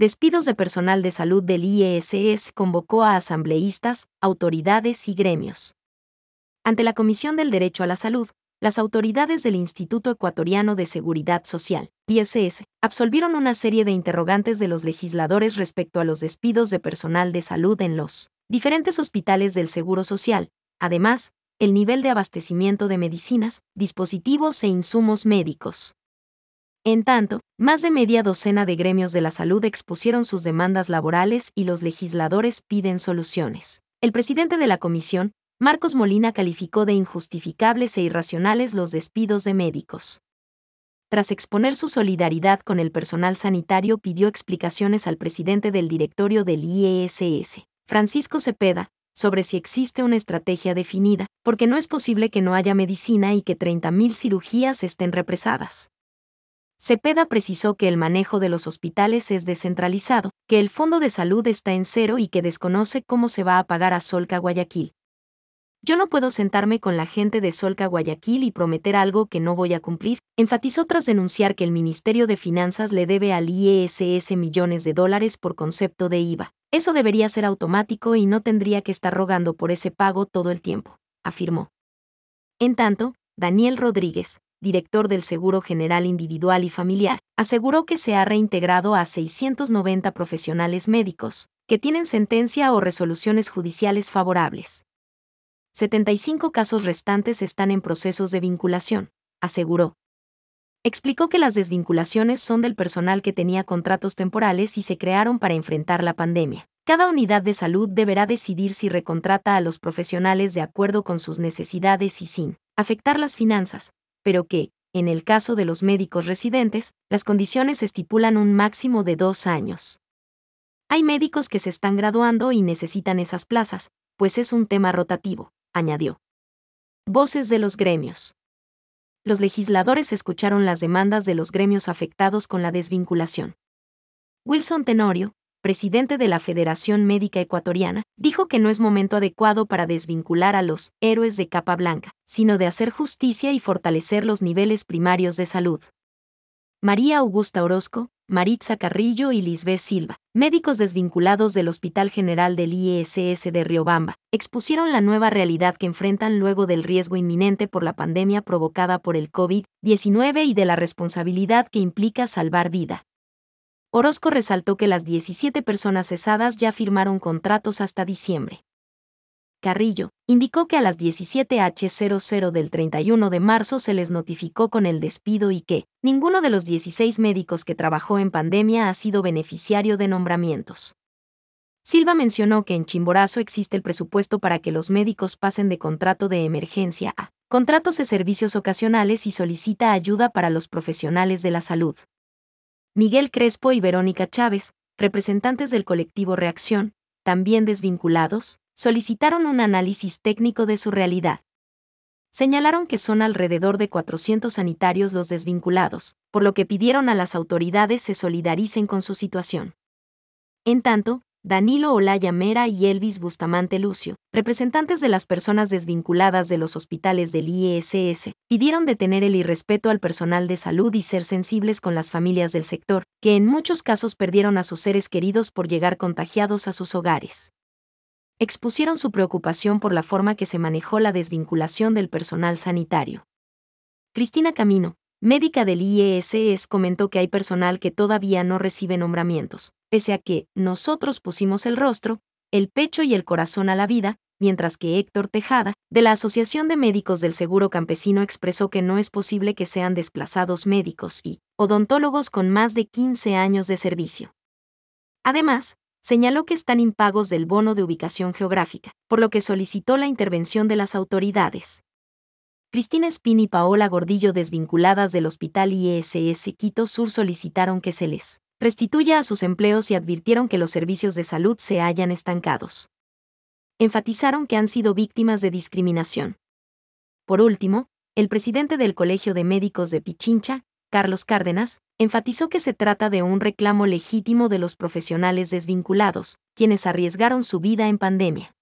Despidos de personal de salud del IESS convocó a asambleístas, autoridades y gremios. Ante la Comisión del Derecho a la Salud, las autoridades del Instituto Ecuatoriano de Seguridad Social, ISS, absolvieron una serie de interrogantes de los legisladores respecto a los despidos de personal de salud en los diferentes hospitales del Seguro Social, además, el nivel de abastecimiento de medicinas, dispositivos e insumos médicos. En tanto, más de media docena de gremios de la salud expusieron sus demandas laborales y los legisladores piden soluciones. El presidente de la comisión, Marcos Molina, calificó de injustificables e irracionales los despidos de médicos. Tras exponer su solidaridad con el personal sanitario, pidió explicaciones al presidente del directorio del IESS, Francisco Cepeda, sobre si existe una estrategia definida, porque no es posible que no haya medicina y que 30.000 cirugías estén represadas. Cepeda precisó que el manejo de los hospitales es descentralizado, que el Fondo de Salud está en cero y que desconoce cómo se va a pagar a Solca Guayaquil. Yo no puedo sentarme con la gente de Solca Guayaquil y prometer algo que no voy a cumplir, enfatizó tras denunciar que el Ministerio de Finanzas le debe al IESS millones de dólares por concepto de IVA. Eso debería ser automático y no tendría que estar rogando por ese pago todo el tiempo, afirmó. En tanto, Daniel Rodríguez, director del Seguro General Individual y Familiar, aseguró que se ha reintegrado a 690 profesionales médicos, que tienen sentencia o resoluciones judiciales favorables. 75 casos restantes están en procesos de vinculación, aseguró. Explicó que las desvinculaciones son del personal que tenía contratos temporales y se crearon para enfrentar la pandemia. Cada unidad de salud deberá decidir si recontrata a los profesionales de acuerdo con sus necesidades y sin afectar las finanzas, pero que, en el caso de los médicos residentes, las condiciones estipulan un máximo de dos años. Hay médicos que se están graduando y necesitan esas plazas, pues es un tema rotativo, añadió. Voces de los gremios. Los legisladores escucharon las demandas de los gremios afectados con la desvinculación. Wilson Tenorio, presidente de la Federación Médica Ecuatoriana, dijo que no es momento adecuado para desvincular a los héroes de capa blanca, sino de hacer justicia y fortalecer los niveles primarios de salud. María Augusta Orozco, Maritza Carrillo y Lisbeth Silva, médicos desvinculados del Hospital General del IESS de Riobamba, expusieron la nueva realidad que enfrentan luego del riesgo inminente por la pandemia provocada por el COVID-19 y de la responsabilidad que implica salvar vida. Orozco resaltó que las 17 personas cesadas ya firmaron contratos hasta diciembre. Carrillo, indicó que a las 17H00 del 31 de marzo se les notificó con el despido y que ninguno de los 16 médicos que trabajó en pandemia ha sido beneficiario de nombramientos. Silva mencionó que en Chimborazo existe el presupuesto para que los médicos pasen de contrato de emergencia a contratos de servicios ocasionales y solicita ayuda para los profesionales de la salud. Miguel Crespo y Verónica Chávez, representantes del colectivo Reacción, también desvinculados, solicitaron un análisis técnico de su realidad. Señalaron que son alrededor de 400 sanitarios los desvinculados, por lo que pidieron a las autoridades se solidaricen con su situación. En tanto, Danilo Olaya Mera y Elvis Bustamante Lucio, representantes de las personas desvinculadas de los hospitales del IESS, pidieron detener el irrespeto al personal de salud y ser sensibles con las familias del sector, que en muchos casos perdieron a sus seres queridos por llegar contagiados a sus hogares. Expusieron su preocupación por la forma que se manejó la desvinculación del personal sanitario. Cristina Camino, médica del IESS, comentó que hay personal que todavía no recibe nombramientos, pese a que nosotros pusimos el rostro, el pecho y el corazón a la vida, mientras que Héctor Tejada, de la Asociación de Médicos del Seguro Campesino, expresó que no es posible que sean desplazados médicos y odontólogos con más de 15 años de servicio. Además, señaló que están impagos del bono de ubicación geográfica, por lo que solicitó la intervención de las autoridades. Cristina Espín y Paola Gordillo, desvinculadas del Hospital IESS Quito Sur, solicitaron que se les restituya a sus empleos y advirtieron que los servicios de salud se hallan estancados. Enfatizaron que han sido víctimas de discriminación. Por último, el presidente del Colegio de Médicos de Pichincha, Carlos Cárdenas, enfatizó que se trata de un reclamo legítimo de los profesionales desvinculados, quienes arriesgaron su vida en pandemia.